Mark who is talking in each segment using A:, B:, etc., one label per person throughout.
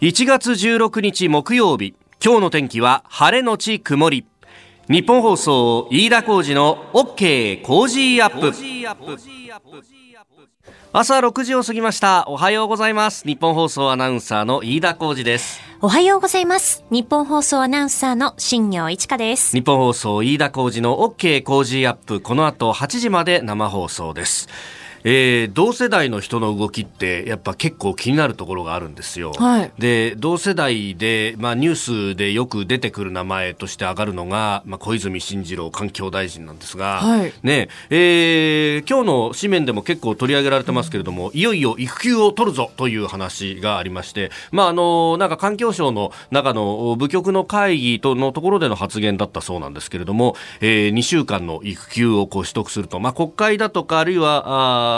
A: 1月16日木曜日今日の天気は晴れのち曇り。ニッポン放送飯田浩司の OK! Cozy up!。朝6時を過ぎました。おはようございます。ニッポン放送アナウンサーの飯田浩司です。
B: おはようございます。ニッポン放送アナウンサーの新行市佳です。
A: ニッポン放送飯田浩司の OK! Cozy up!。この後8時まで生放送ですえー、同世代の人の動きってやっぱ結構気になるところがあるんですよ。はい、で同世代で、まあ、ニュースでよく出てくる名前として上がるのが、まあ、小泉進次郎環境大臣なんですが、はい、ねえー、今日の紙面でも結構取り上げられてますけれども、うん、いよいよ育休を取るぞという話がありまして、まあ、あのなんか環境省の中の部局の会議とのところでの発言だったそうなんですけれども、えー、2週間の育休をこう取得すると、まあ、国会だとかあるいはあ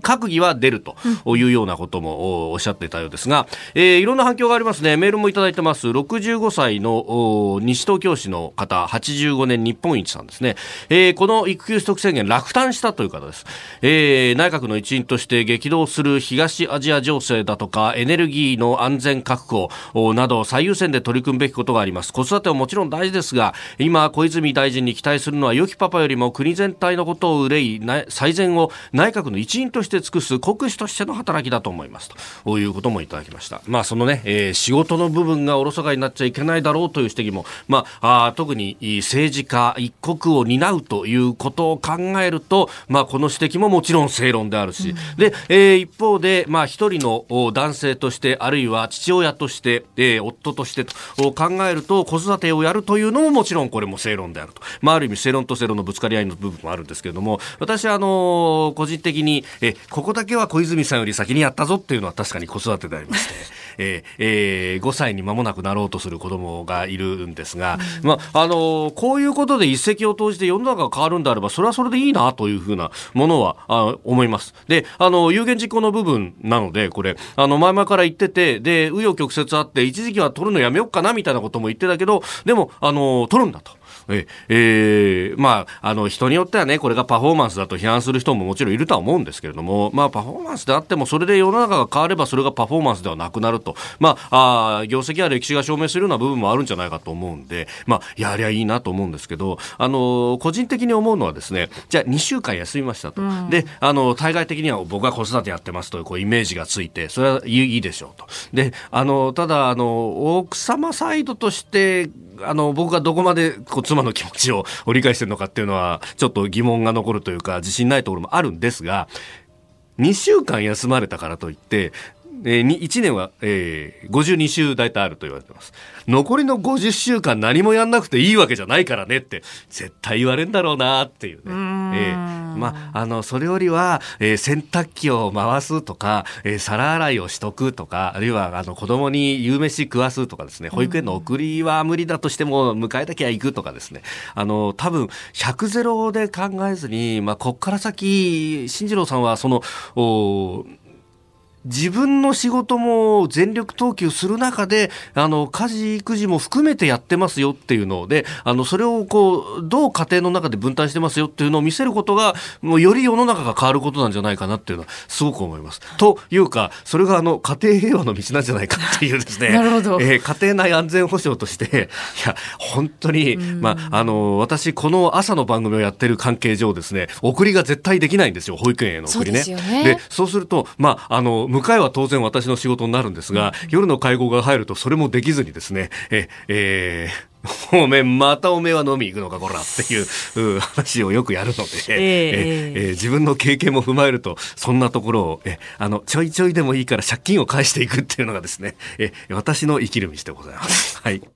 A: 閣議は出るというようなこともおっしゃってたようですが、えー、いろんな反響がありますね。メールもいただいてます。65歳の西東京市の方、85年日本一さんですね。えー、この育休取得制限落胆したという方です。えー、内閣の一員として激動する東アジア情勢だとか、エネルギーの安全確保など最優先で取り組むべきことがあります。子育てはもちろん大事ですが、今、小泉大臣に期待するのは良きパパよりも国全体のことを憂い、最善を内閣の一員として尽くす国士としての働きだと思いますということもいただきました。まあそのね、えー、仕事の部分がおろそかになっちゃいけないだろうという指摘も、まあ、あ特に政治家一国を担うということを考えると、まあこの指摘ももちろん正論であるし、うん、で、えー、一方で、まあ一人の男性として、あるいは父親として、えー、夫としてと考えると子育てをやるというのももちろんこれも正論であると。まあある意味正論と正論のぶつかり合いの部分もあるんですけれども、私はあの個人的に、えここだけは小泉さんより先にやったぞっていうのは確かに子育てでありまして、え ーえー、5歳に間もなくなろうとする子供がいるんですが、うん、まあ、あのこういうことで一石を投じて世の中が変わるんであれば、それはそれでいいなというふうなものはあ思います。で、あの、有言実行の部分なので、これ、あの、前々から言ってて、で、紆余曲折あって、一時期は取るのやめようかなみたいなことも言ってたけど、でも、あの、取るんだと。ええー、まあ、あの、人によってはね、これがパフォーマンスだと批判する人ももちろんいるとは思うんですけれども、まあ、パフォーマンスであっても、それで世の中が変われば、それがパフォーマンスではなくなると。まあ、あ業績や歴史が証明するような部分もあるんじゃないかと思うんで、まあ、やりゃいいなと思うんですけど、あの、個人的に思うのはですね、じゃあ2週間休みましたと。うん、で、あの、対外的には僕は子育てやってますという、こう、イメージがついて、それはいいでしょうと。で、あの、ただ、あの、奥様サイドとして、あの、僕がどこまでこう妻の気持ちを理解してるのかっていうのは、ちょっと疑問が残るというか、自信ないところもあるんですが、2週間休まれたからといって、えー、1年は、えー、52週大体あると言われてます。残りの50週間何もやんなくていいわけじゃないからねって、絶対言われるんだろうなっていうね。うえー、まあ、あの、それよりは、えー、洗濯機を回すとか、えー、皿洗いをしとくとか、あるいは、あの、子供に夕飯食わすとかですね、保育園の送りは無理だとしても、迎えたきゃ行くとかですね、あの、多分、100ゼロで考えずに、まあ、こっから先、進次郎さんは、その、お自分の仕事も全力投球する中で、あの、家事、育児も含めてやってますよっていうので、あの、それをこう、どう家庭の中で分担してますよっていうのを見せることが、もうより世の中が変わることなんじゃないかなっていうのは、すごく思います。というか、それがあの、家庭平和の道なんじゃないかっていうですね、
B: なるほど。
A: えー、家庭内安全保障として、いや、本当に、まあ、あの、私、この朝の番組をやってる関係上ですね、送りが絶対できないんですよ、保育園への送りね。
B: そうですよね。
A: で、そうすると、まあ、あの、迎えは当然私の仕事になるんですが、夜の会合が入るとそれもできずにですね、え、えー、おめまたおめは飲み行くのかこらっていう話をよくやるので、えー、えー、自分の経験も踏まえるとそんなところをえあのちょいちょいでもいいから借金を返していくっていうのがですねえ私の生きる道でございます。はい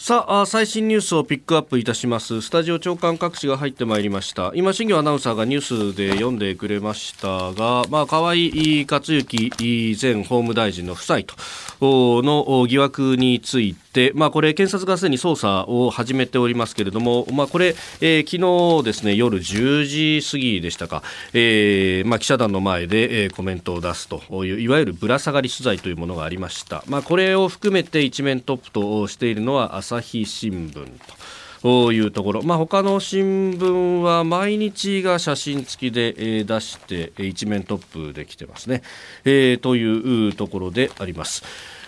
A: さあ最新ニュースをピックアップいたします。スタジオ長官各紙が入ってまいりました。今新業アナウンサーがニュースで読んでくれましたがまあ河井克行前法務大臣の夫妻との疑惑について、まあ、これ検察がすでに捜査を始めておりますけれども、まあ、これ、えー、昨日ですね夜10時過ぎでしたか、えーまあ、記者団の前で、えー、コメントを出すといういわゆるぶら下がり取材というものがありました、まあ、これを含めて一面トップとしているのは朝日新聞と。いうところ、まあ、他の新聞は毎日が写真付きで、えー、出して一面トップできてますね、えー、というところであります。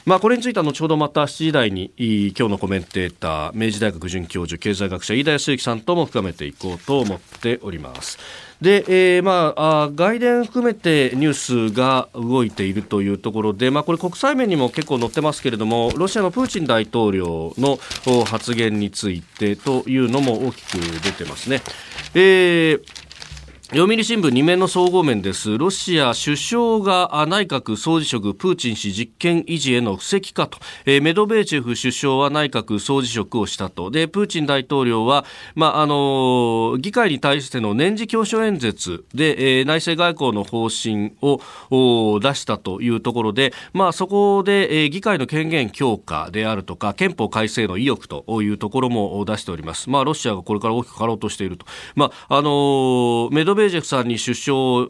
A: まあ、これについては後ほどまた7時台に今日のコメンテーター明治大学准教授経済学者飯田康之さんとも深めていこうと思っております。で、えー、まあ、外伝含めてニュースが動いているというところで、まあ、これ国際面にも結構載ってますけれども、ロシアのプーチン大統領の発言についてというのも大きく出てますね。えー読売新聞2面の総合面です。ロシア首相が内閣総辞職プーチン氏実権維持への布石かと、えー、メドベーチェフ首相は内閣総辞職をしたと。で、プーチン大統領は、まあ、あの議会に対しての年次教書演説で、えー、内政外交の方針を出したというところで、まあ、そこで、えー、議会の権限強化であるとか、憲法改正の意欲というところも出しております。まあ、ロシアがこれから大きく変わろうとしていると。まあ、あのメドベベージェフさんに首相を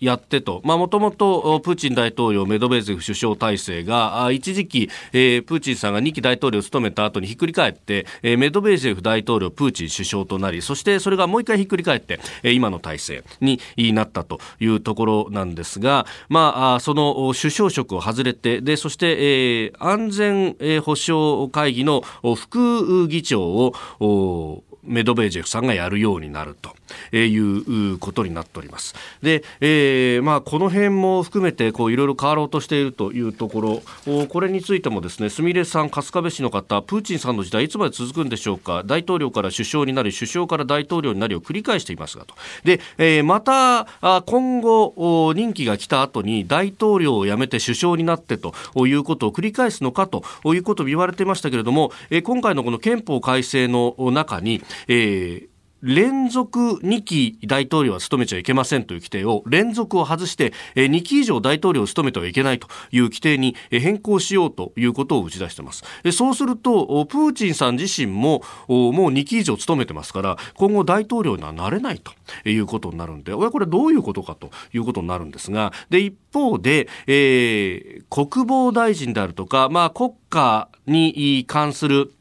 A: やってと、もともとプーチン大統領、メドベーゼフ首相体制が、一時期、えー、プーチンさんが2期大統領を務めた後にひっくり返って、えー、メドベーゼフ大統領、プーチン首相となり、そしてそれがもう一回ひっくり返って、えー、今の体制になったというところなんですが、まあ、その首相職を外れて、で、そして、えー、安全保障会議の副議長を、メドベージェフさんがやるようになるということになっております。で、えー、まあ、この辺も含めていろいろ変わろうとしているというところ、これについてもですね、すみれさん、春日部市の方、プーチンさんの時代いつまで続くんでしょうか、大統領から首相になり、首相から大統領になりを繰り返していますがと。で、えー、また今後任期が来た後に大統領を辞めて首相になってということを繰り返すのかということを言われていましたけれども、えー、今回のこの憲法改正の中に、えー連続2期大統領は務めちゃいけませんという規定を連続を外して2期以上大統領を務めてはいけないという規定に変更しようということを打ち出しています。そうするとプーチンさん自身ももう2期以上務めてますから今後大統領にはなれないということになるんでこれどういうことかということになるんですがで一方で、えー、国防大臣であるとか、まあ、国家に関する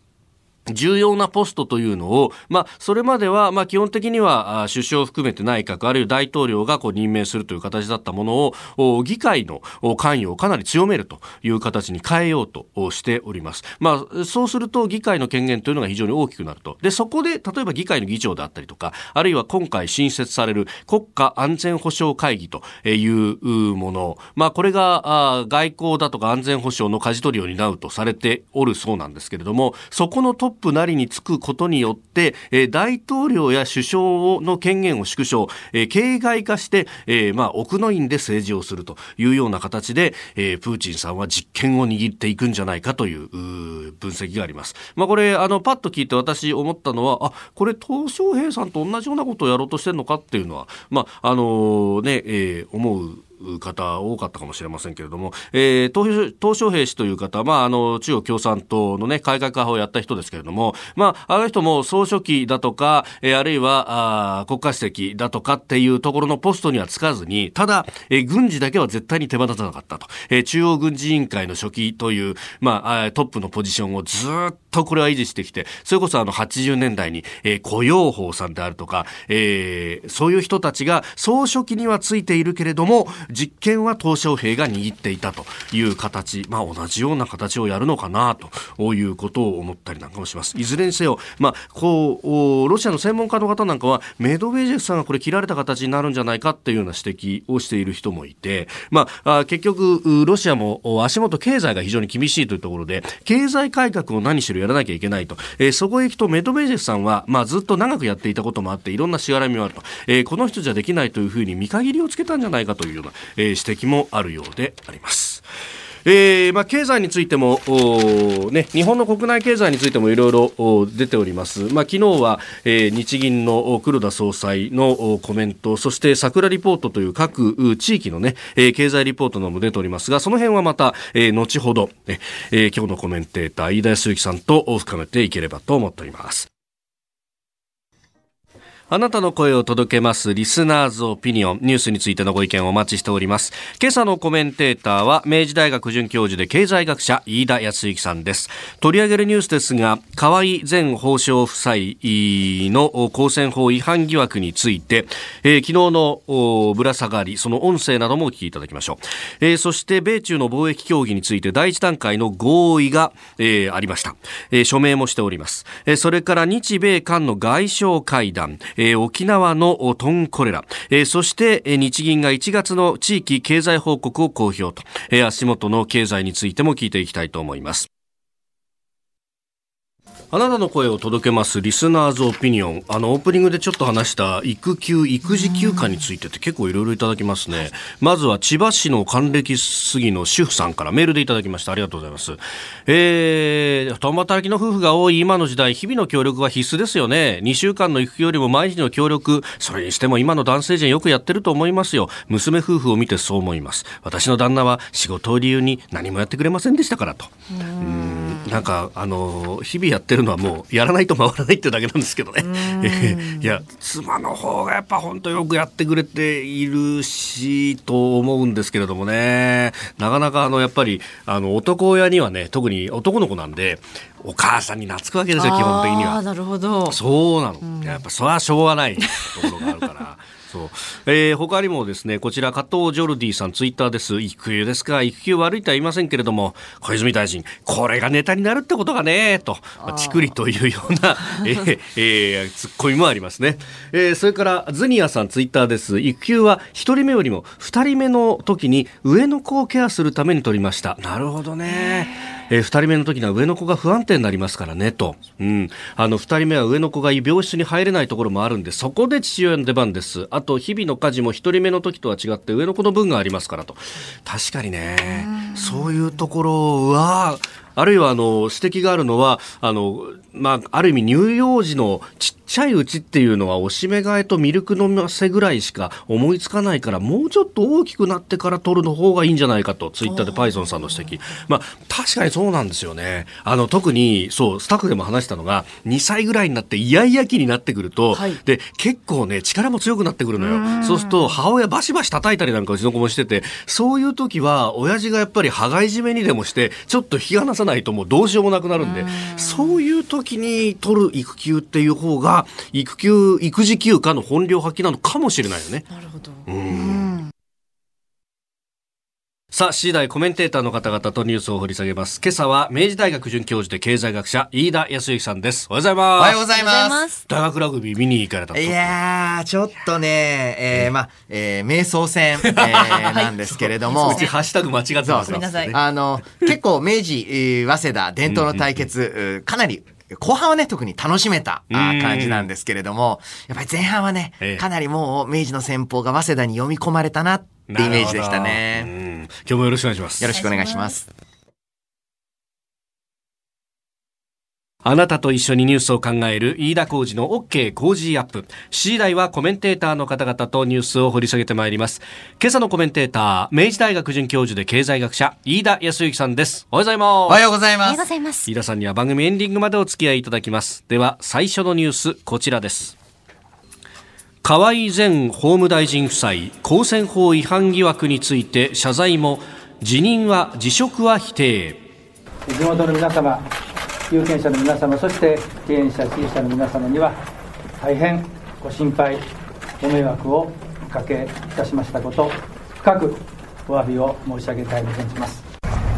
A: 重要なポストというのを、まあ、それまでは、まあ、基本的には首相を含めて内閣、あるいは大統領がこう任命するという形だったものを、議会の関与をかなり強めるという形に変えようとしております。まあ、そうすると議会の権限というのが非常に大きくなると。で、そこで、例えば議会の議長であったりとか、あるいは今回新設される国家安全保障会議というもの、まあ、これが外交だとか安全保障の舵取りを担うとされておるそうなんですけれども、そこのトッププなりにつくことによって、えー、大統領や首相の権限を縮小、えー、形骸化して、えー、まあ、奥の院で政治をするというような形で、えー、プーチンさんは実権を握っていくんじゃないかという分析があります。まあ、これ、あの、パッと聞いて私思ったのは、あ、これ、鄧小平さんと同じようなことをやろうとしてるのかっていうのは、まあ、あのね、えー、思う方多かったかもしれませんけれども、えー、東小平氏という方、まあ、あの、中国共産党のね、改革派をやった人ですけれども、まあ、あの人も総書記だとか、えー、あるいは、あ国家主席だとかっていうところのポストにはつかずに、ただ、えー、軍事だけは絶対に手放さなかったと。えー、中央軍事委員会の書記という、まあ、トップのポジションをずっとこれは維持してきて、それこそあの80年代に、えー、雇用法さんであるとか、えー、そういう人たちが総書記にはついているけれども、実権は鄧小平が握っていたという形、まあ同じような形をやるのかなということを思ったりなんかもします。いずれにせよ、まあ、こう、ロシアの専門家の方なんかは、メドベージェフさんがこれ切られた形になるんじゃないかっていうような指摘をしている人もいて、まあ、結局、ロシアも足元経済が非常に厳しいというところで、経済改革を何しろらなきゃいけないと。えー、そこへ行くとメドベージェフさんは、まあ、ずっと長くやっていたこともあって、いろんなしがらみもあると。えー、この人じゃできないというふうに見限りをつけたんじゃないかというような、えー、指摘もあるようであります。えーまあ、経済についても、ね、日本の国内経済についてもいろいろ出ております、まあ、昨日は、えー、日銀の黒田総裁のコメントそして桜リポートという各地域の、ね、経済リポートなども出ておりますがその辺はまた、えー、後ほど、えー、今日のコメンテーター飯田康之さんと深めていければと思っております。あなたの声を届けますリスナーズオピニオン。ニュースについてのご意見をお待ちしております。今朝のコメンテーターは明治大学准教授で経済学者飯田康之さんです。取り上げるニュースですが河合前法相夫妻の公選法違反疑惑について、えー、昨日のぶら下がりその音声などもお聞きいただきましょう、えー、そして米中の貿易協議について第一段階の合意が、えー、ありました、えー、署名もしております、えー、それから日米韓の外相会談。えー、沖縄のトンコレラ、えー、そして、日銀が1月の地域経済報告を公表と、えー、足元の経済についても聞いていきたいと思います。あなたの声を届けますリスナーズオピニオン。あの、オープニングでちょっと話した育休、育児休暇についてって結構いろいろいただきますね。まずは千葉市の還暦過ぎの主婦さんからメールでいただきました。ありがとうございます。えー、共働きの夫婦が多い今の時代、日々の協力は必須ですよね。2週間の育休よりも毎日の協力、それにしても今の男性陣よくやってると思いますよ。娘夫婦を見てそう思います。私の旦那は仕事を理由に何もやってくれませんでしたからと。うんなんか、あの、日々やってるのはもうやらないと回らないってだけなんですけどね。いや、妻の方がやっぱ本当よくやってくれているし、と思うんですけれどもね。なかなかあの、やっぱり、あの、男親にはね、特に男の子なんで、お母さんに懐くわけですよ、基本的には。
B: なるほど。
A: そうなの。やっぱそれはしょうがないところがあるから。そう、えー、他にもですねこちら加藤ジョルディさんツイッターです。育休ですか？育休悪いとは言いませんけれども小泉大臣これがネタになるってことがね？と。ちくりというような、えーえー、ツッコミもありますね、えー、それからズニアさんツイッターです。育休は1人目よりも2人目の時に上の子をケアするために取りました。なるほどねえー、2人目の時には上の子が不安定になりますからねと、うん、あの2人目は上の子が病室に入れないところもあるんでそこで父親の出番です。あと日々の家事も1人目の時とは違って上の子の分がありますからと。確かにね。そういうところはあるいはあの指摘があるのはあの、まあ、ある意味乳幼児のちっちゃいうちっていうのはおしめ替えとミルク飲ませぐらいしか思いつかないからもうちょっと大きくなってから取るの方がいいんじゃないかとツイッターでパイソンさんの指摘、まあ、確かにそうなんですよね。あの特にそうスタッフでも話したのが2歳ぐらいになってイヤイヤ期になってくると、はい、で結構ね力も強くなってくるのよ。そうすると母親バシバシ叩いたりなんかうちの子もしててそういう時は親父がやっぱり羽交い締めにでもしてちょっと引き離さないともうどうしようもなくなるんで、そういう時に取る育休っていう方が、育休、育児休暇の本領発揮なのかもしれないよね。
B: なるほど。
A: うんさあ、次第コメンテーターの方々とニュースを掘り下げます。今朝は明治大学准教授で経済学者、飯田康之さんです。おはようございます。お
C: はようございます。
A: 大学ラグビー見に行かれた
C: いやー、ちょっとね、えー、まあ、えー、瞑想戦、えー、なんですけれども。
A: うちハッシュタグ間違ってます。ごめんなさ
C: い。あの、結構明治、えー、早稲田伝統の対決、かなり後半はね、特に楽しめた感じなんですけれども、やっぱり前半はね、かなりもう明治の戦法が早稲田に読み込まれたなってイメージでしたね。
A: 今日もよろしくお願いします。
C: よろしくお願いします。
A: あなたと一緒にニュースを考える飯田浩二の OK 工事アップ。7時台はコメンテーターの方々とニュースを掘り下げてまいります。今朝のコメンテーター、明治大学准教授で経済学者、飯田康之さんです。おはようございます。お
C: はようございます。おはよう
B: ございます。
A: 飯田さんには番組エンディングまでお付き合いいただきます。では、最初のニュース、こちらです。河合前法務大臣夫妻、公選法違反疑惑について謝罪も、辞任は辞職は否定。
D: 地元の皆様、有権者の皆様、そして経営者、支持者の皆様には、大変ご心配、ご迷惑をおかけいたしましたこと、深くお詫びを申し上げたいと存じます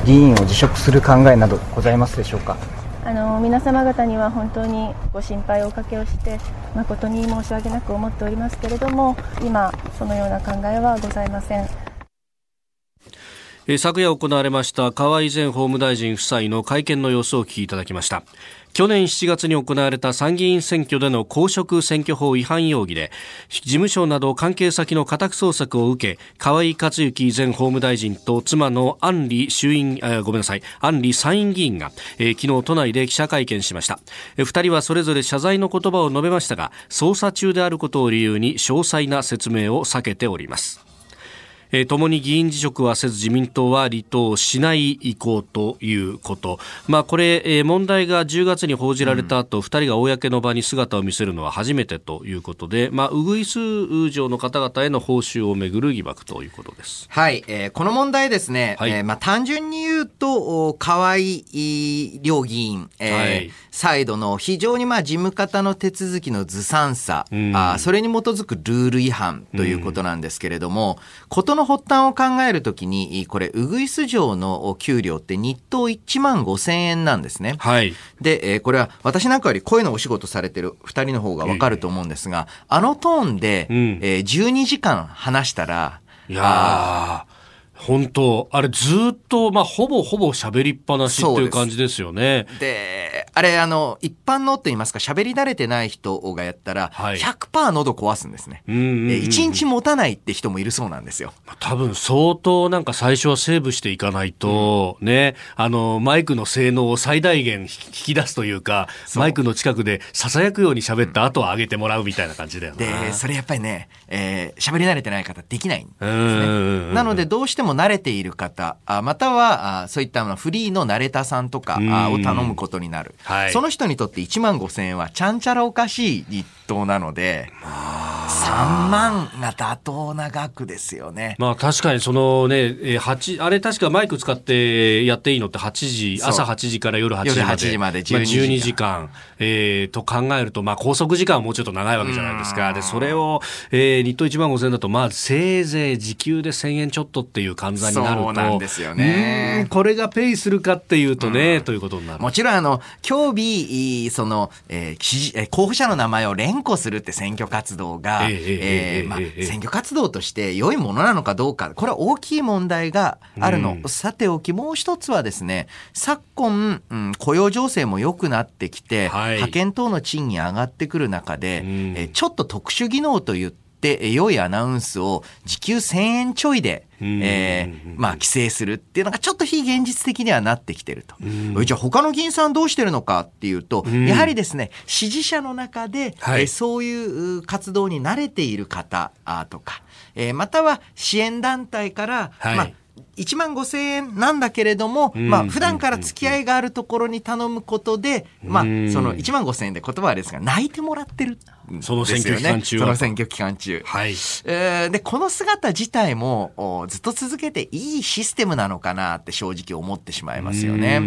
E: 議員を辞職する考えなどございますでしょうか？
F: あの皆様方には本当にご心配をおかけをして誠に申し訳なく思っておりますけれども今、そのような考えはございません。
A: 昨夜行われました河合前法務大臣夫妻の会見の様子をお聞きいただきました。去年7月に行われた参議院選挙での公職選挙法違反容疑で事務所など関係先の家宅捜索を受け河合克行前法務大臣と妻の安里衆院ごめんなさい安里参院議員が、えー、昨日都内で記者会見しました、2人はそれぞれ謝罪の言葉を述べましたが捜査中であることを理由に詳細な説明を避けております。えー、共に議員辞職はせず自民党は離党しない意向ということ、まあ、これ、えー、問題が10月に報じられた後、うん、2人が公の場に姿を見せるのは初めてということで、まあ、ウグイス城の方々への報酬をめぐる疑惑ということです。
C: はい、えー、この問題ですね、はい、えー、まあ、単純に言うと、河合両議員、えー、はい、サイドの非常にまあ事務方の手続きのずさんさ、うん、あそれに基づくルール違反ということなんですけれども、事、うん、の発端を考えるときに、これ、ウグイス城の給料って日当1万5千円なんですね。
A: はい。
C: で、えー、これは私なんかより声のお仕事されてる2人の方がわかると思うんですが、えー、あのトーンで、うん、えー、12時間話したら、
A: いやー。本当あれずっと、まあ、ほぼほぼ喋りっぱなしっていう感じですよね。
C: であれ、あの、一般のって言いますか、喋り慣れてない人がやったら、100%喉壊すんですね。一日持たないって人もいるそうなんですよ。
A: 多分相当なんか最初はセーブしていかないと、うん、ね、あの、マイクの性能を最大限引き出すというか、マイクの近くで囁くように喋った後は上げてもらうみたいな感じだよ
C: ね。で、それやっぱりね、えー、喋り慣れてない方できないんですね。なので、どうしても慣れている方、または、そういったフリーのナレタさんとかを頼むことになる。はい、その人にとって1万5千円はちゃんちゃらおかしい日当なので、3万が妥当な額ですよね。
A: まあ確かにそのね、8、あれ確かマイク使ってやっていいのって8時、朝8時から夜8時まで。夜8時まで12時間。まあ、12時間、えー、と考えると、まあ拘束時間はもうちょっと長いわけじゃないですか。で、それを、えー、日当1万5千円だと、まあせいぜい時給で1000円ちょっとっていう換算になると。そう
C: なんですよね。
A: これがペイするかっていうとね、ということになる。
C: もちろんあの、今日、その、えー、候補者の名前を連呼するって選挙活動が、え、まあ、選挙活動として良いものなのかどうか、これは大きい問題があるの。うん、さておき、もう一つはですね、昨今、うん、雇用情勢も良くなってきて、はい、派遣等の賃金上がってくる中で、うん、え、ちょっと特殊技能といって、良いアナウンスを時給1000円ちょいで、えー、まあ、規制するっていうのがちょっと非現実的にはなってきてると。じゃあ他の議員さんどうしてるのかっていうと、やはりですね、支持者の中で、はい、えそういう活動に慣れている方とか、えー、または支援団体から、はい、まあ、1万5千円なんだけれども、まあ普段から付き合いがあるところに頼むことで、まあその1万5千円で言葉はですが泣いてもらってる。
A: その選挙期間中
C: その選挙期間中。
A: はい。
C: えー、で、この姿自体もずっと続けていいシステムなのかなって正直思ってしまいますよね。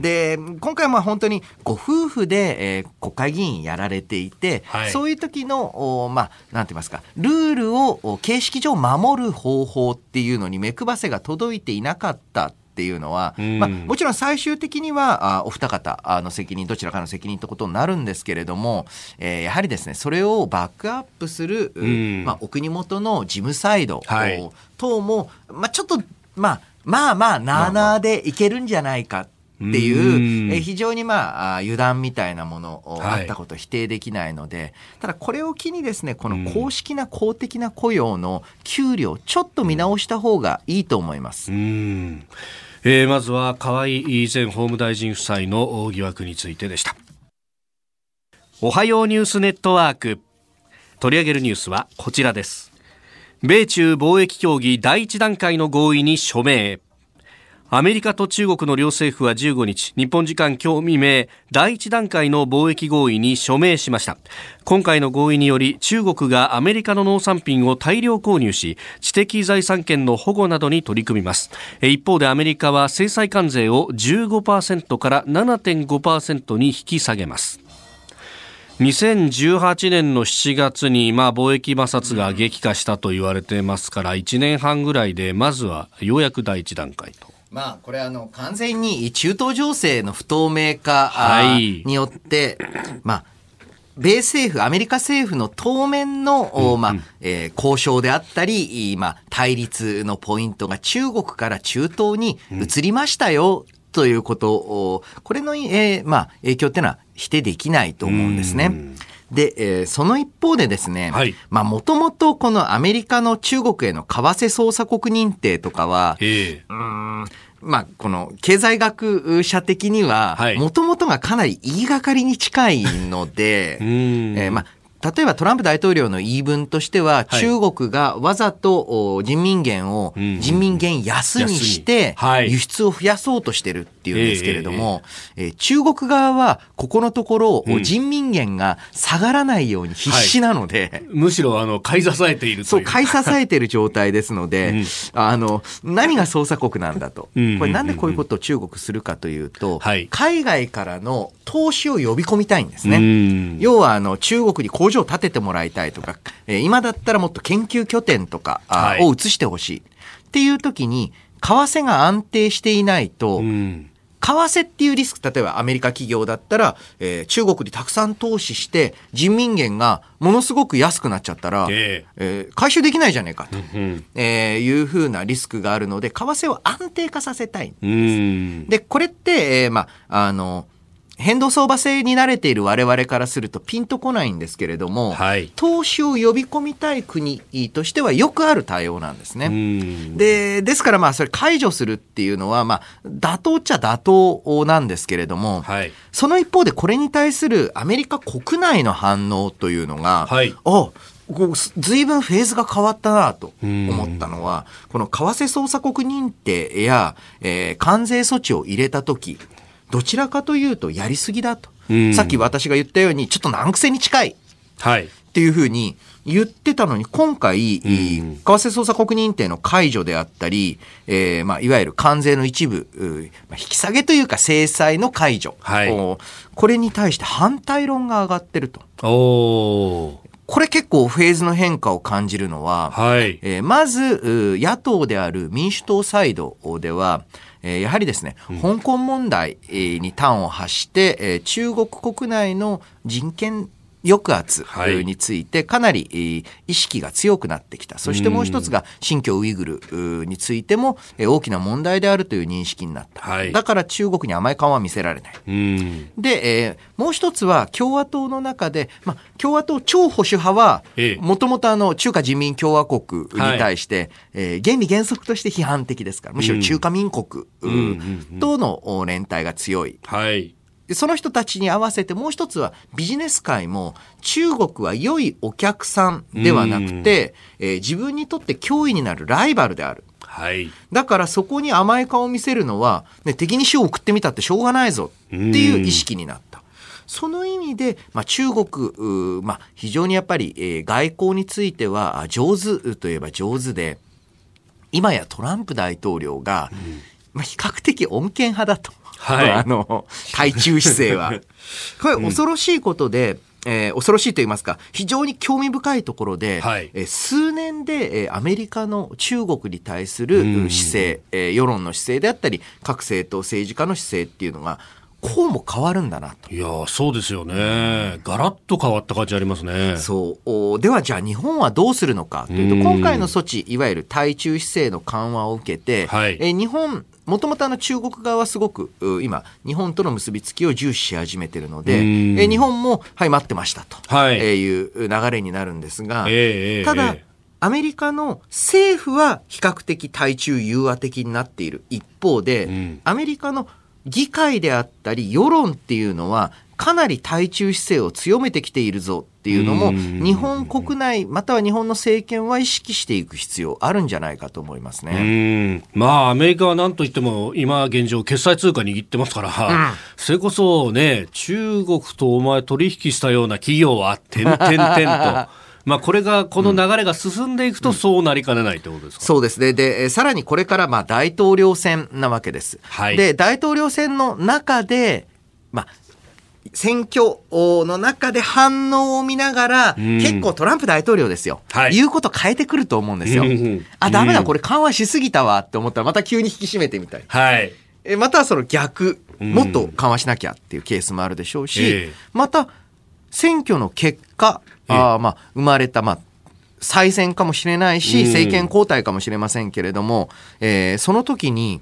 C: で、今回は本当にご夫婦で、えー、国会議員やられていて、はい、そういう時の、まあ、なんて言いますか、ルールを形式上守る方法っていうのに目配せが届いていなかったっていうのは、まあ、もちろん最終的にはあお二方の責任どちらかの責任ということになるんですけれども、えー、やはりですねそれをバックアップする、まあ、お国元の事務サイド、等も、まあ、ちょっと、まあ、まあまあなあなあでいけるんじゃないかっていう、え非常にまあ油断みたいなものあったこと否定できないので、はい、ただこれを機にですねこの公式な公的な雇用の給料ちょっと見直した方がいいと思います。
A: うん。えー、まずは河井前法務大臣夫妻の疑惑についてでした。おはようニュースネットワーク。取り上げるニュースはこちらです。米中貿易協議第一段階の合意に署名アメリカと中国の両政府は15日、日本時間今日未明、第一段階の貿易合意に署名しました。今回の合意により、中国がアメリカの農産品を大量購入し、知的財産権の保護などに取り組みます。一方でアメリカは制裁関税を15%から7.5%に引き下げます。2018年の7月に、まあ、貿易摩擦が激化したと言われてますから、1年半ぐらいで、まずはようやく第一段階と。
C: まあ、これあの、完全に中東情勢の不透明化、によって、まあ、米政府、アメリカ政府の当面の、うん、まあ、えー、交渉であったり、まあ、対立のポイントが中国から中東に移りましたよ、うん、ということを、これの、えー、まあ、影響っていうのは否定できないと思うんですね。うんで、えー、その一方でですね、はい、まあもともとこのアメリカの中国への為替操作国認定とかは、えー、うんまあ、この経済学者的には、もともとがかなり言いがかりに近いので、えー、まあ、例えばトランプ大統領の言い分としては、はい、中国がわざと人民元を人民元安にして輸出を増やそうとしてるっていうんですけれども、えー、中国側はここのところ、人民元が下がらないように必死なので、はい、
A: むしろあの買い支えている
C: そう買い支えている状態ですので、うん、あの何が捜査国なんだと、これなんでこういうことを中国するかというと、はい、海外からの投資を呼び込みたいんですね。要はあの中国に工場を建ててもらいたいとか、えー、今だったらもっと研究拠点とか、はい、を移してほしい。っていう時に為替が安定していないと、為替っていうリスク、例えばアメリカ企業だったら、えー、中国にたくさん投資して、人民元がものすごく安くなっちゃったら、えー、えー、回収できないじゃねえかと、えー、いうふうなリスクがあるので、為替を安定化させたいんです。で、これって、えー、まあ、あの、変動相場制に慣れている我々からするとピンとこないんですけれども、はい、投資を呼び込みたい国としてはよくある対応なんですね。で、ですからまあそれ解除するっていうのはまあ妥当っちゃ妥当なんですけれども、はい、その一方でこれに対するアメリカ国内の反応というのが、はい、あずいぶんフェーズが変わったなと思ったのは、この為替操作国認定や、えー、関税措置を入れたとき、どちらかというとやりすぎだと。さっき私が言ったように、ちょっと難癖に近い。はい。っていうふうに言ってたのに、今回、為替操作国認定の解除であったり、えー、まあ、いわゆる関税の一部、引き下げというか制裁の解除。はい。これに対して反対論が上がってると。おこれ結構フェーズの変化を感じるのは、はい。えー、まず、野党である民主党サイドでは、えー、やはりですね、うん、香港問題に端を発して、えー、中国国内の人権抑圧についてかなり意識が強くなってきた。そしてもう一つが新疆ウイグルについても大きな問題であるという認識になった。はい、だから中国に甘い顔は見せられない。で、えー、もう一つは共和党の中で、まあ、共和党超保守派は、もともとあの中華人民共和国に対して、はい、えー、原理原則として批判的ですから、むしろ中華民国との連帯が強い。はいでその人たちに合わせてもう一つはビジネス界も中国は良いお客さんではなくて、えー、自分にとって脅威になるライバルである。はい、だからそこに甘い顔を見せるのは、ね、敵に死を送ってみたってしょうがないぞっていう意識になった。その意味で、まあ、中国、まあ、非常にやっぱり、えー、外交については上手といえば上手で、今やトランプ大統領が、まあ、比較的穏健派だと。はい、あの、対中姿勢は。これ恐ろしいことで、えー、恐ろしいと言いますか、非常に興味深いところで、はい、えー、数年で、えー、アメリカの中国に対する姿勢、えー、世論の姿勢であったり、各政党、政治家の姿勢っていうのが、こうも変わるんだなと。
A: いやそうですよね。ガラッと変わった感じありますね。
C: そう。ではじゃあ日本はどうするのかというと、今回の措置、いわゆる対中姿勢の緩和を受けて、はい、え日本、もともとあの中国側はすごく今、日本との結びつきを重視し始めているので、え日本も、はい、待ってましたと、はい、いう流れになるんですが、えー、ただ、えー。アメリカの政府は比較的対中融和的になっている一方で、うん、アメリカの議会であったり世論っていうのはかなり対中姿勢を強めてきているぞっていうのも日本国内または日本の政権は意識していく必要あるんじゃないかと思いますね。
A: まあアメリカは何といっても今現状決済通貨握ってますから、うん、それこそね中国とお前取引したような企業は点々点と。まあ、これが、この流れが進んでいくと、そうなりかねないということですか、
C: そうですね。で、さらにこれから、まあ、大統領選なわけです。はい。で、大統領選の中で、まあ、選挙の中で反応を見ながら、結構トランプ大統領ですよ、はい、言うこと変えてくると思うんですよ。あ、ダメだ、これ緩和しすぎたわって思ったら、また急に引き締めてみたい。はい。えまたはその逆、もっと緩和しなきゃっていうケースもあるでしょうし、また、選挙の結果、あまあ、生まれた、まあ、再選かもしれないし、政権交代かもしれませんけれども、えー、その時に、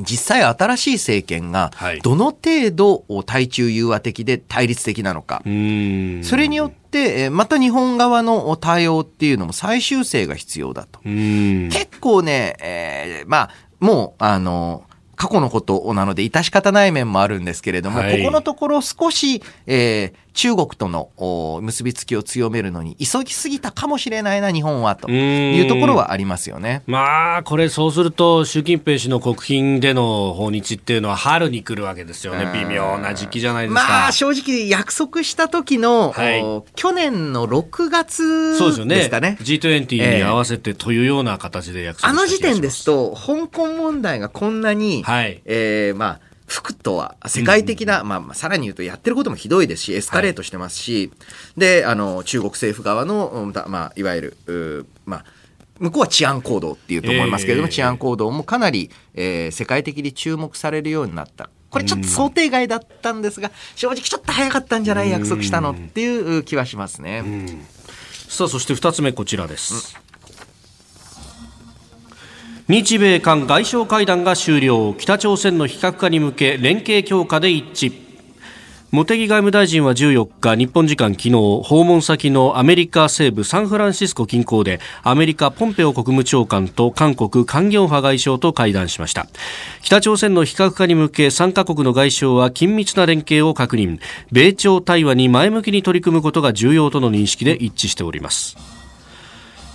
C: 実際新しい政権がどの程度対中融和的で対立的なのか、それによってまた日本側の対応っていうのも最終性が必要だと。結構ね、えー、まあもうあの過去のことなので致し方ない面もあるんですけれども、はい、ここのところ少し、えー、中国との結びつきを強めるのに急ぎすぎたかもしれないな、日本はというところはありますよね。
A: まあ、これそうすると、習近平氏の国賓での訪日っていうのは春に来るわけですよね。微妙な時期じゃないですか。
C: まあ、正直約束した時の、はい、去年の6月ですかね。ね。
A: G20 に合わせてというような形で約束
C: したあの時点ですと、香港問題がこんなに、はい、えー、まあ、服とは世界的な、うん、まあ、さらに言うとやってることもひどいですし、エスカレートしてますし、はい、で、あの、中国政府側の、まあ、いわゆる、まあ、向こうは治安行動っていうと思いますけれども、えー、治安行動もかなり、えー、世界的に注目されるようになった。これちょっと想定外だったんですが、正直ちょっと早かったんじゃない？約束したのっていう気はしますね。
A: さあ、そして二つ目こちらです。日米韓外相会談が終了。北朝鮮の非核化に向け連携強化で一致。茂木外務大臣は14日日本時間昨日訪問先のアメリカ西部サンフランシスコ近郊でアメリカポンペオ国務長官と韓国カン・ギョンハ外相と会談しました。北朝鮮の非核化に向け3カ国の外相は緊密な連携を確認。米朝対話に前向きに取り組むことが重要との認識で一致しております。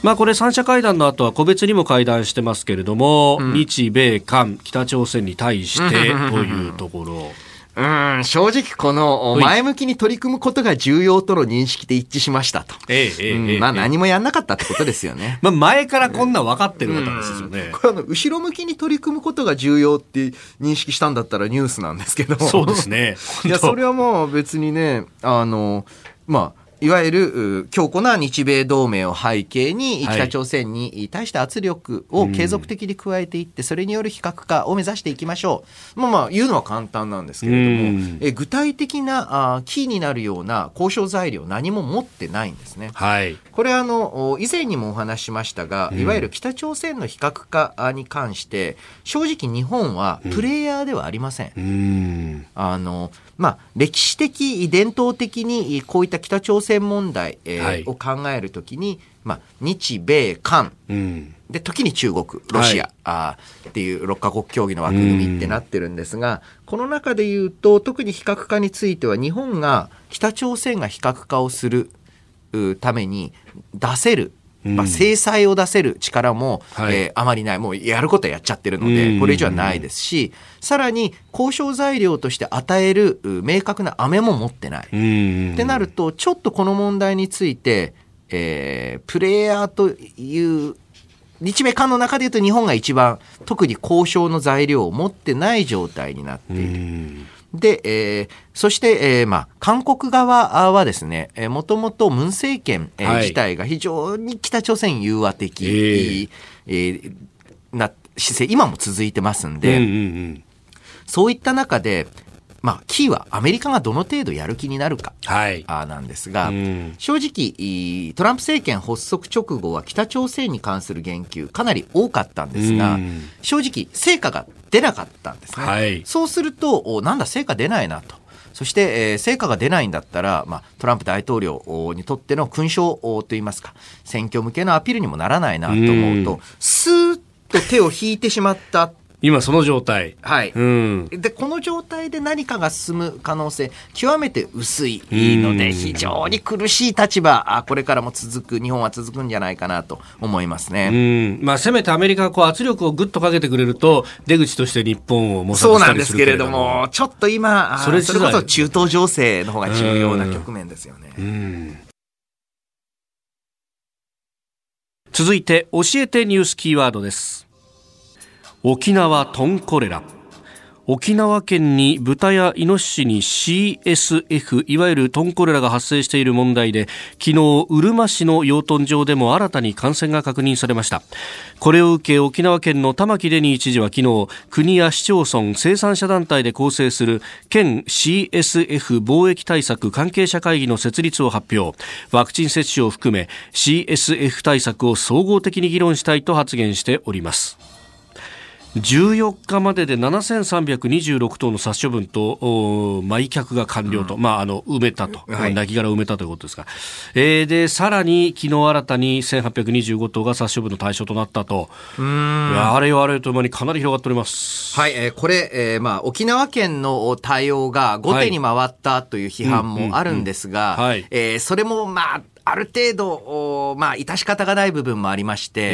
A: まあ、これ三者会談の後は個別にも会談してますけれども、うん、日米韓北朝鮮に対してというところ。
C: うん、正直この前向きに取り組むことが重要との認識で一致しましたと。ええ、ええ、まあ何もやんなかったってことですよね。
A: まあ前からこんな分かってることですよね。
C: これあの、後ろ向きに取り組むことが重要って認識したんだったらニュースなんですけど。
A: そうですね。
C: いや、それはもう別にね、あの、まあ、いわゆる強固な日米同盟を背景に北朝鮮に対して圧力を継続的に加えていって、それによる非核化を目指していきましょう。まあまあ言うのは簡単なんですけれども、え具体的なあキーになるような交渉材料何も持ってないんですね。はい、これあの以前にもお話ししましたが、いわゆる北朝鮮の非核化に関して正直日本はプレイヤーではありません。ん。あのまあ、歴史的、伝統的にこういった北朝鮮問題、えーはい、を考えるときに、まあ、日米韓、うん、で時に中国、ロシア、はい、あっていう6カ国協議の枠組みってなってるんですが、この中で言うと特に非核化については日本が北朝鮮が非核化をするために出せるまあ、制裁を出せる力も、はい、えー、あまりない。もうやることはやっちゃってるので、これ以上はないですし、さらに交渉材料として与える明確な飴も持ってない。ってなると、ちょっとこの問題について、えー、プレイヤーという日米韓の中でいうと日本が一番特に交渉の材料を持ってない状態になっている。で、えー、そして、えー、まあ、韓国側はですね、えー、もともとムン政権、えー、はい、自体が非常に北朝鮮融和的、えー、えー、な姿勢、今も続いてますんで、うんうんうん、そういった中で、まあ、キーはアメリカがどの程度やる気になるか、はい、あなんですが、うん、正直、トランプ政権発足直後は北朝鮮に関する言及かなり多かったんですが、うん、正直、成果が出なかったんですね。はい、そうすると、なんだ、成果出ないなと。そして、えー、成果が出ないんだったら、まあ、トランプ大統領にとっての勲章といいますか、選挙向けのアピールにもならないなと思うと、スーッと手を引いてしまった
A: 今その状態。
C: はい。うん。で、この状態で何かが進む可能性、極めて薄いので、非常に苦しい立場、あこれからも続く、日本は続くんじゃないかなと思いますね。
A: うん。まあ、せめてアメリカがこう圧力をぐっとかけてくれると、出口として日本を模索
C: したりするけれども。そうなんですけれども、ちょっと今、それそれこそ中東情勢の方が重要な局面ですよね。うん。
A: 続いて、教えてニュースキーワードです。沖縄トンコレラ。沖縄県に豚やイノシシに CSF いわゆるトンコレラが発生している問題で昨日うるま市の養豚場でも新たに感染が確認されました。これを受け沖縄県の玉城デニー知事は昨日国や市町村生産者団体で構成する県 CSF 貿易対策関係者会議の設立を発表。ワクチン接種を含め CSF 対策を総合的に議論したいと発言しております。14日までで7326頭の殺処分と埋却が完了と、うん、まあ、あの埋めたと、はい、亡骸を埋めたということですが、えー、でさらに昨日新たに1825頭が殺処分の対象となったと、あれよあれとともにかなり広がっております。
C: はい、えー、これ、えーまあ、沖縄県の対応が後手に回ったという批判もあるんですが、えそれも、まあ、ある程度、まあ、致し方がない部分もありまして、えー、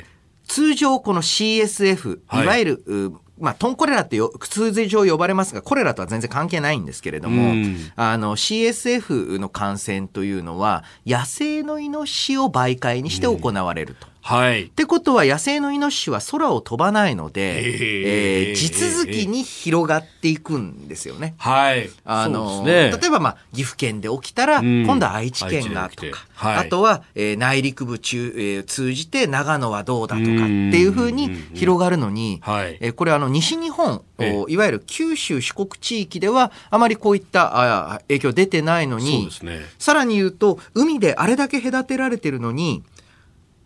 C: えー通常この CSF、い。わゆる、はいまあ、トンコレラってよ通常呼ばれますが、コレラとは全然関係ないんですけれども、あの、CSF の感染というのは、野生のイノシシを媒介にして行われると。
A: はい。
C: ってことは野生のイノシシは空を飛ばないので、えー、えー、地続きに広がっていくんですよね。
A: はい。
C: あの、ね、例えばまあ岐阜県で起きたら、今度は愛知県がとか、はい、あとは、えー、内陸部中、えー、通じて長野はどうだとかっていうふうに広がるのに、はい、えー、これあの西日本、いわゆる九州四国地域ではあまりこういったあ影響出てないのに、ね、さらに言うと海であれだけ隔てられてるのに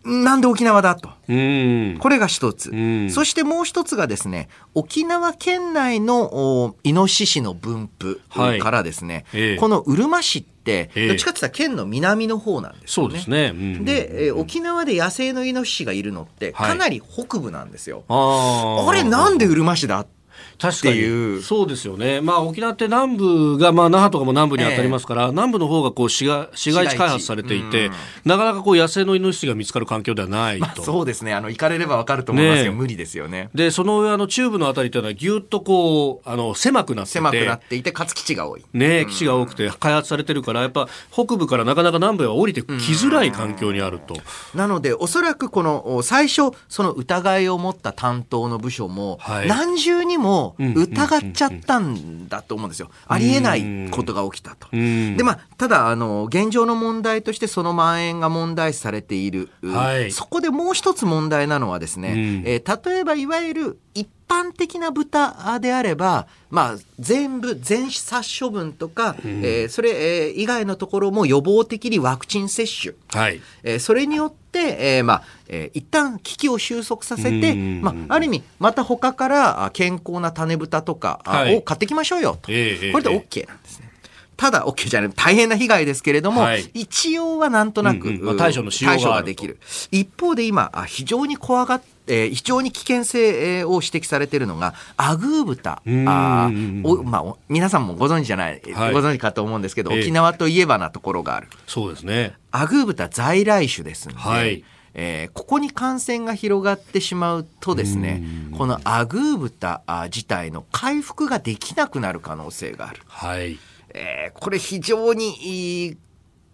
C: なんで沖縄だと。これが一つ。そしてもう一つがですね、沖縄県内のイノシシの分布からですね、はいえこのうるま市って、どっちかって言ったら県の南の方なんですよね。そうですね。で、え沖縄で野生のイノシシがいるのって、かなり北部なんですよ。はい、あれなんでうるま市だ
A: 確かに。そうですよね、まあ、沖縄って南部が、まあ、那覇とかも南部に当たりますから、えー、南部の方がこう市が市街地開発されていて、なかなかこう野生のイノシシが見つかる環境ではないと、まあ、
C: そうですね。あの行かれれば分かると思いますけど、ね、無理ですよね。
A: でその上あの中部のあたりというのはぎゅっとこうあの狭くなって
C: 狭くなっていてかつ基地が多い。
A: ね基地が多くて開発されてるからやっぱ北部からなかなか南部へは降りてきづらい環境にあると、
C: なのでおそらくこの最初その疑いを持った担当の部署も、はい、何重にも疑っちゃったんだと思うんですよ。ありえないことが起きたと。で、まあ、ただ、あの、現状の問題としてその蔓延が問題視されている。はい、そこでもう一つ問題なのはですね、えー、例えばいわゆる一般的な豚であれば、まあ、全部全殺処分とか、うん、えー、それ、えー、以外のところも予防的にワクチン接種、はい。えー、それによって、えーまあえー、一旦危機を収束させて、まあ、ある意味また他から健康な種豚とかを買ってきましょうよと、はい、これで OK なんですね。ただ OK じゃない、大変な被害ですけれども、はい、一応はなんとなく、うんうんまあ、
A: 対処のが
C: できる。一方で今、非常に怖がって、えー、非常に危険性を指摘されているのが、アグー豚。あおまあ、皆さんもご存知じゃない、はい、ご存知かと思うんですけど、沖縄といえばなところがある。
A: そうですね。
C: アグー豚在来種ですので、はいえー、ここに感染が広がってしまうとですね、このアグー豚自体の回復ができなくなる可能性がある。
A: はい。
C: えー、これ非常に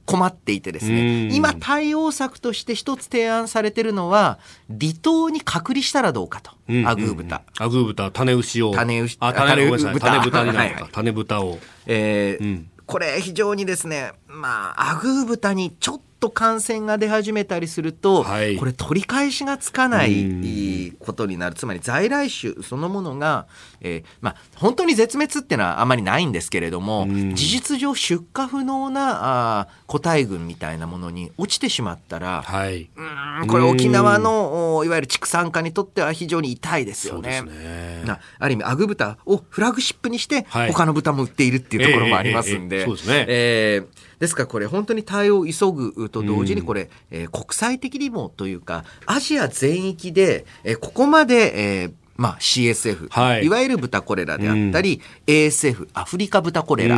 C: 困っていてですね、今対応策として一つ提案されてるのは、離島に隔離したらどうかと。アグー豚。
A: アグー豚、種牛を。
C: 種牛、
A: あ、種豚。種豚になるか。はいはい、種豚を。
C: えー、うん、これ非常にですね、まあ、アグー豚にちょっと感染が出始めたりすると、はい、これ取り返しがつかないことになる。つまり在来種そのものが、えー、まあ、本当に絶滅っていうのはあまりないんですけれども、事実上出荷不能なあ個体群みたいなものに落ちてしまったら、はい、うんこれ沖縄のいわゆる畜産家にとっては非常に痛いですよね。ね。なある意味アグ豚をフラグシップにして、他の豚も売っているっていうところもありますんで、えー、そうですね。えーですからこれ本当に対応を急ぐと同時にこれ、えー、国際的にもというかアジア全域で、えー、ここまで、えーまあ、CSF、はい、いわゆる豚コレラであったり、うん、ASF、アフリカ豚コレラ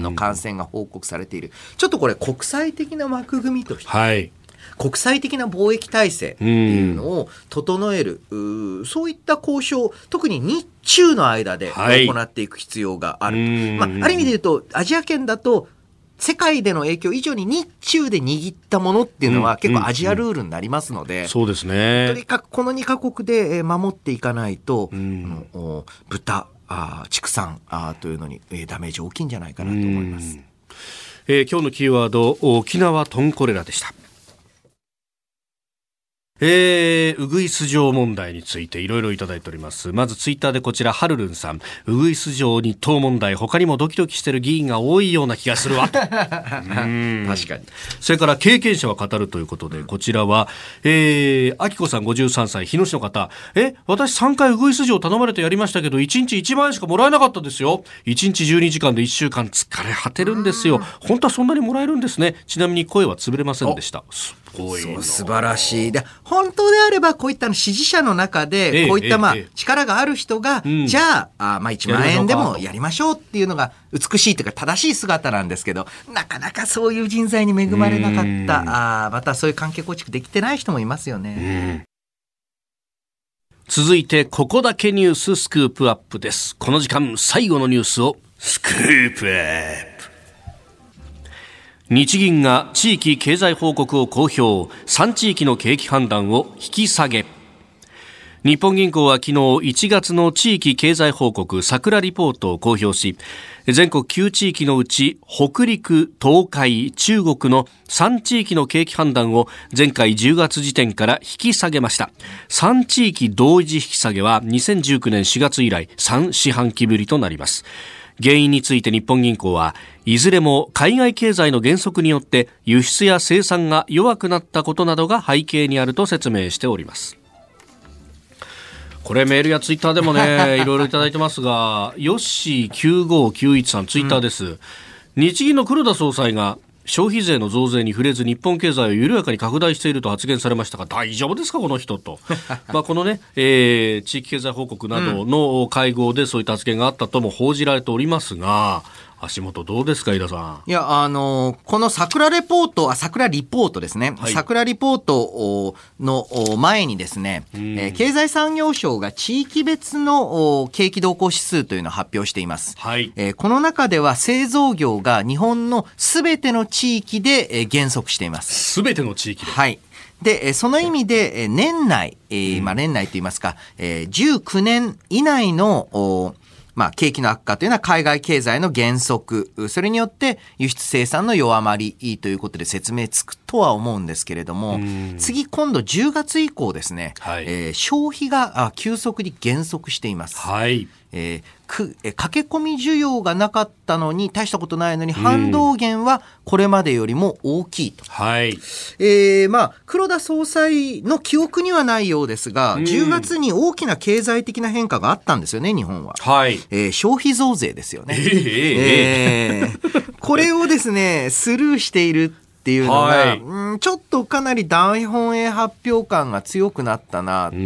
C: の感染が報告されている。ちょっとこれ国際的な枠組みとして、はい、国際的な貿易体制っていうのを整える、うそういった交渉、特に日中の間で行っていく必要がある。はい、まあ、ある意味で言うと、アジア圏だと、世界での影響以上に日中で握ったものっていうのは結構アジアルールになりますので、
A: そうですね。
C: とにかくこの2カ国で守っていかないと、うん、豚、あ畜産あというのに、えダメージ大きいんじゃないかなと思います。
A: えー、今日のキーワード、沖縄トンコレラでした。えー、うぐいす城問題についていろいろいただいております。まずツイッターでこちら、はるるんさん。うぐいす城日当問題、他にもドキドキしてる議員が多いような気がするわ。確か
C: に。
A: それから経験者は語るということで、こちらは、えー、あきこさん53歳、日野市の方。え、私3回うぐいす城頼まれてやりましたけど、1日1万円しかもらえなかったですよ。1日12時間で1週間疲れ果てるんですよ。本当はそんなにもらえるんですね。ちなみに声は潰れませんでした。
C: そう素晴らしい。で本当であればこういった支持者の中でこういったまあ力がある人が、じゃああまあ1万円でもやりましょうっていうのが美しいというか正しい姿なんですけどなかなかそういう人材に恵まれなかった。あまたそういう関係構築できてない人もいますよね。
A: 続いてここだけニューススクープアップです。この時間最後のニュースをスクープアップ日銀が地域経済報告を公表3地域の景気判断を引き下げ。日本銀行は昨日1月の地域経済報告桜リポートを公表し全国9地域のうち北陸、東海、中国の3地域の景気判断を前回10月時点から引き下げました。3地域同時引き下げは2019年4月以来3四半期ぶりとなります。原因について日本銀行はいずれも海外経済の減速によって輸出や生産が弱くなったことなどが背景にあると説明しております。これメールやツイッターでもね いろいろいただいてますがヨッシー9591さんツイッターです、うん、日銀の黒田総裁が消費税の増税に触れず日本経済を緩やかに拡大していると発言されましたが大丈夫ですかこの人と。まあこのね、えー、地域経済報告などの会合でそういった発言があったとも報じられておりますが、足元どうですか、井田さ
C: ん？いや、あのこの桜レポート、あ、桜リポートですね。はい、桜リポートの前にですね、えー、経済産業省が地域別の景気動向指数というのを発表しています。はい、えー、この中では製造業が日本のすべての地域で減速しています。
A: すべての地域
C: で？はい。で、その意味で、年内、えー、まあ年内といいますか、えー、19年以内のまあ、景気の悪化というのは海外経済の減速、それによって輸出生産の弱まりということで説明つくとは思うんですけれども、次今度10月以降ですね、はい、えー、消費が急速に減速しています。
A: はい。
C: えー、くえ駆け込み需要がなかったのに大したことないのに反動減はこれまでよりも大きいと、
A: はい、
C: えー、まあ、黒田総裁の記憶にはないようですが、うん、10月に大きな経済的な変化があったんですよね日本は、
A: はい。
C: えー、消費増税ですよね、え
A: ー、
C: えー、これをですねスルーしているっていうのが、はい、うんちょっとかなり大本営発表感が強くなったなと、え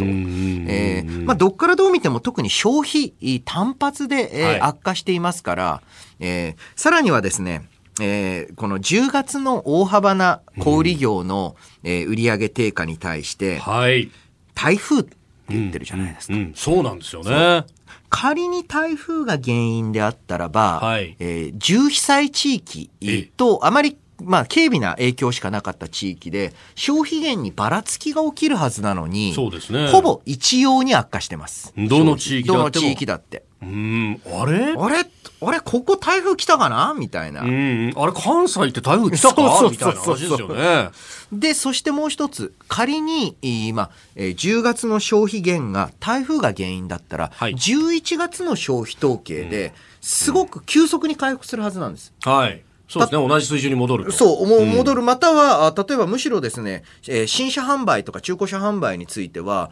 C: ーまあ、どっからどう見ても特に消費単発で、えー、はい、悪化していますから、えー、さらにはですねえー、この10月の大幅な小売業の、うん、えー、売上低下に対して、
A: はい、
C: 台風って言ってるじゃないですか。うん
A: うん、そうなんですよね。
C: 仮に台風が原因であったらば、はい、えー、重被災地域とあまりまあ、軽微な影響しかなかった地域で、消費源にばらつきが起きるはずなのに、
A: そうですね。
C: ほぼ一様に悪化してます。
A: どの地域
C: だってどの地域だって。
A: うん、あれ？
C: あれ？あれ？ここ台風来たかな？みたいな。う
A: ん、あれ関西って台風来たか？みたいな話ですよね。
C: で、そしてもう一つ、仮に、今、えー、10月の消費減が台風が原因だったら、はい、11月の消費統計で、すごく急速に回復するはずなんです。
A: はい。そうですね、同じ水準に戻る
C: そう、もう戻る、または、例えばむしろですね、えー、新車販売とか中古車販売については、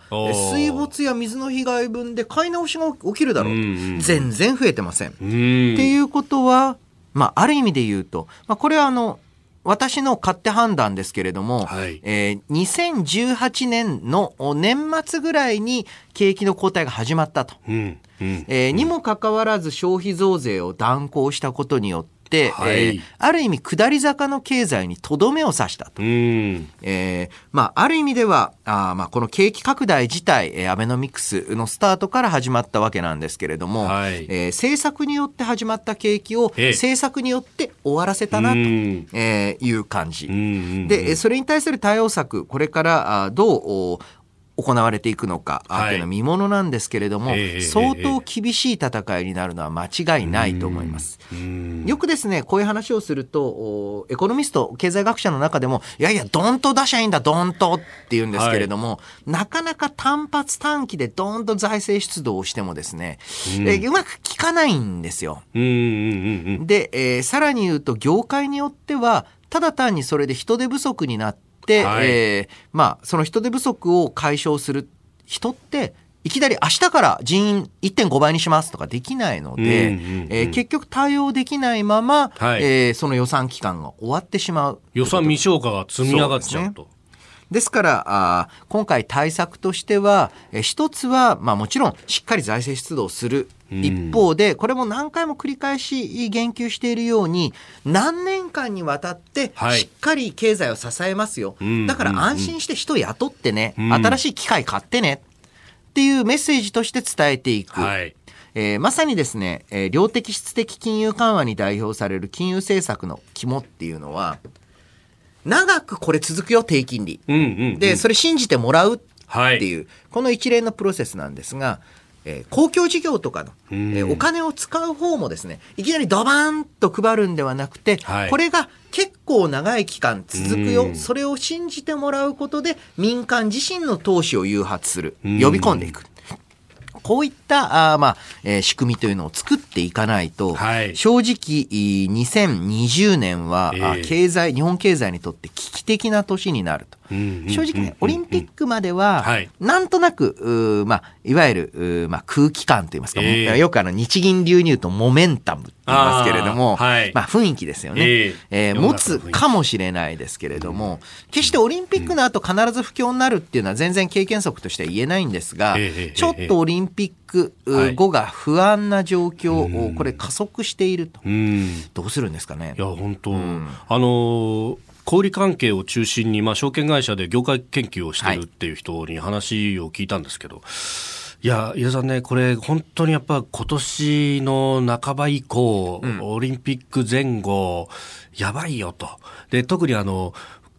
C: 水没や水の被害分で買い直しが起きるだろうと、全然増えてません。っていうことは、まあ、ある意味で言うと、まあ、これはあの、私の勝手判断ですけれども、はい、えー、2018年の年末ぐらいに景気の後退が始まったと。うんうん、えー、にもかかわらず消費増税を断行したことによって、はい、えー、ある意味下り坂の経済にとどめを刺したと。えー、まあ、ある意味ではあ、まあ、この景気拡大自体、えー、アベノミクスのスタートから始まったわけなんですけれども、はい、えー、政策によって始まった景気を政策によって終わらせたなと、えー、いう感じ。で、それに対する対応策、これからあどう行われていくのか、はい、というのは見ものなんですけれども、えー、相当厳しい戦いになるのは間違いないと思います。よくですね、こういう話をすると、エコノミスト、経済学者の中でも、いやいや、どんと出しゃいいんだ、どんとって言うんですけれども、はい、なかなか単発短期でどんと財政出動をしてもですね、うえうまく効かないんですよ。で、えー、さらに言うと、業界によっては、ただ単にそれで人手不足になって、はい、えー、まあ、その人手不足を解消する人って、いきなり明日から人員1.5倍にしますとかできないので、え結局対応できないまま、はい、えー、その予算期間が終わってしまう。
A: 予算未消化が積み上がっちゃうと。
C: ですからあ今回対策としては、え一つは、まあ、もちろんしっかり財政出動する。一方で、これも何回も繰り返し言及しているように、何年間にわたってしっかり経済を支えますよ。だから安心して人雇ってね、新しい機械買ってねっていうメッセージとして伝えていく。はい。えー、まさにですね、えー、量的質的金融緩和に代表される金融政策の肝っていうのは、長くこれ続くよ、低金利。うんうんうん、で、それ信じてもらうっていう、はい、この一連のプロセスなんですが、えー、公共事業とかの、えー、お金を使う方もですね、いきなりドバーンと配るんではなくて、はい、これが結構長い期間続くよ、それを信じてもらうことで民間自身の投資を誘発する、呼び込んでいく。こういったあ、まあえー、仕組みというのを作っていかないと、はい、正直2020年は、えー、経済日本経済にとって危機的な年になると。正直ね、オリンピックまでは、なんとなく、まあ、いわゆる、まあ、空気感といいますか、えー、よくあの日銀流入とモメンタムと言いますけれども、はい、まあ、雰囲気ですよね、えー、えー、持つかもしれないですけれども、決してオリンピックの後必ず不況になるっていうのは全然経験則としては言えないんですが、ちょっとオリンピック後が不安な状況をこれ加速していると、どうするんですかね。
A: いや本当、うん、あのー小売関係を中心に、まあ、証券会社で業界研究をしてるっていう人に話を聞いたんですけど、はい、いや、伊田さんね、これ、本当にやっぱ今年の半ば以降、うん、オリンピック前後、やばいよと。で、特にあの、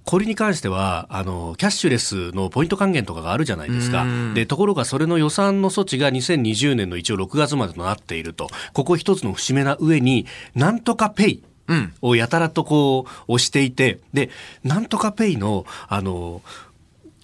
A: 小売に関しては、あの、キャッシュレスのポイント還元とかがあるじゃないですか。で、ところがそれの予算の措置が2020年の一応6月までとなっていると。ここ一つの節目な上に、なんとかペイ。をやたらとこう押していて、で、なんとかペイの、あの、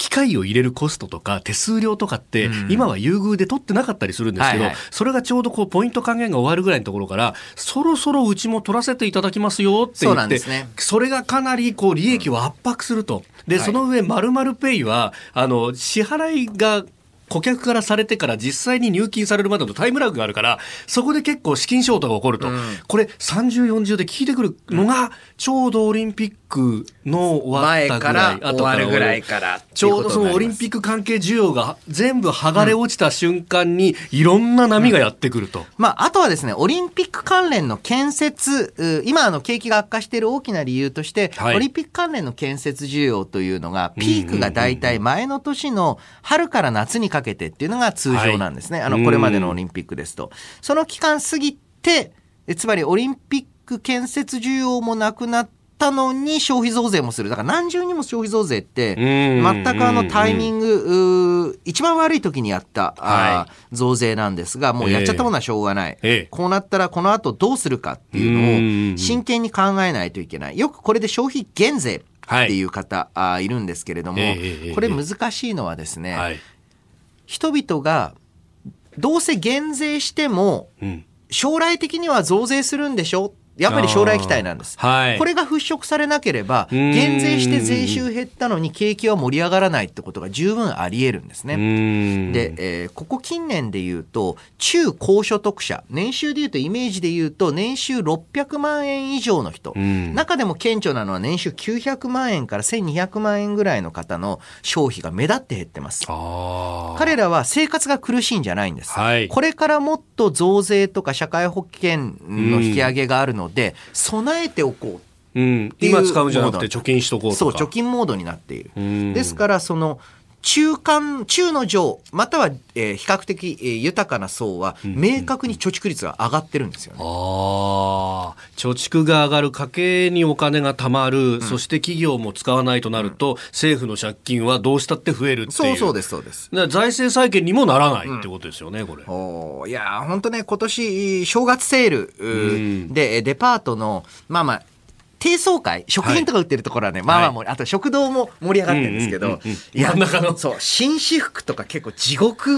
A: 機械を入れるコストとか手数料とかって、今は優遇で取ってなかったりするんですけど、それがちょうどこうポイント還元が終わるぐらいのところから、そろそろうちも取らせていただきますよって言って、それがかなりこう利益を圧迫すると。で、その上、まるまるペイは、あの、支払いが顧客からされてから実際に入金されるまでのタイムラグがあるから、そこで結構資金ショートが起こると。うん、これ30、40で聞いてくるのが、ちょうどオリンピックの終わったぐらい、
C: 後からぐらいから。
A: ちょうどそのオリンピック関係需要が全部剥がれ落ちた瞬間に、いろんな波がやってくると。うん、
C: まあ、あとはですね、オリンピック関連の建設、今あの景気が悪化している大きな理由として、はい、オリンピック関連の建設需要というのが、ピークが大体前の年の春から夏にかけてっていうのが通常なんですね。はい、あの、これまでのオリンピックですと。その期間過ぎて、つまりオリンピック建設需要もなくなったのに消費増税もする。だから何重にも消費増税って、全くあのタイミング、一番悪い時にやった、はい、増税なんですが、もうやっちゃったものはしょうがない。えー、こうなったらこの後どうするかっていうのを真剣に考えないといけない。よくこれで消費減税っていう方、はい、あいるんですけれども、これ難しいのはですね、はい。人々がどうせ減税しても、将来的には増税するんでしょやっぱり将来期待なんです、はい、これが払拭されなければ減税して税収減ったのに景気は盛り上がらないってことが十分あり得るんですね。で、えー、ここ近年で言うと中高所得者年収で言うとイメージで言うと年収600万円以上の人。中でも顕著なのは年収900万円から1200万円ぐらいの方の消費が目立って減ってます。彼らは生活が苦しいんじゃないんです、はい、これからもっと増税とか社会保険の引き上げがあるので備えておこう。
A: うん、今使うんじゃなくて貯金しとこうと
C: そう貯金モードになっている。ですからその中間、中の上、または、えー、比較的、えー、豊かな層は、明確に貯蓄率が上がってるんですよね。うん、あ
A: あ、貯蓄が上がる、家計にお金が貯まる、うん、そして企業も使わないとなると、うん、政府の借金はどうしたって増えるっていう。
C: そうそうです、そうです。
A: 財政再建にもならないってことですよね、これ。
C: おいや、本当ね、今年、正月セールで、デパートの、まあまあ、低層階、食品とか売ってるところはね、はい、まあまあも、あと食堂も盛り上がってるんですけど、いや、そう、紳士服とか結構地獄、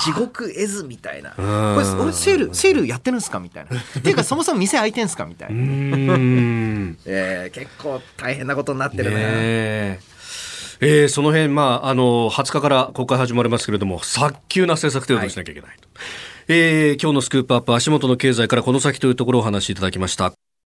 C: 地獄絵図みたいな。これ、俺セール、セールやってるんですかみたいな。っていうか、そもそも店開いてんすかみたいな。えー、結構大変なことになってるね。
A: えー、その辺、まあ、あの、20日から国会始まりますけれども、早急な政策提言をしなきゃいけないと。はい、えー、今日のスクープアップ、足元の経済からこの先というところをお話しいただきました。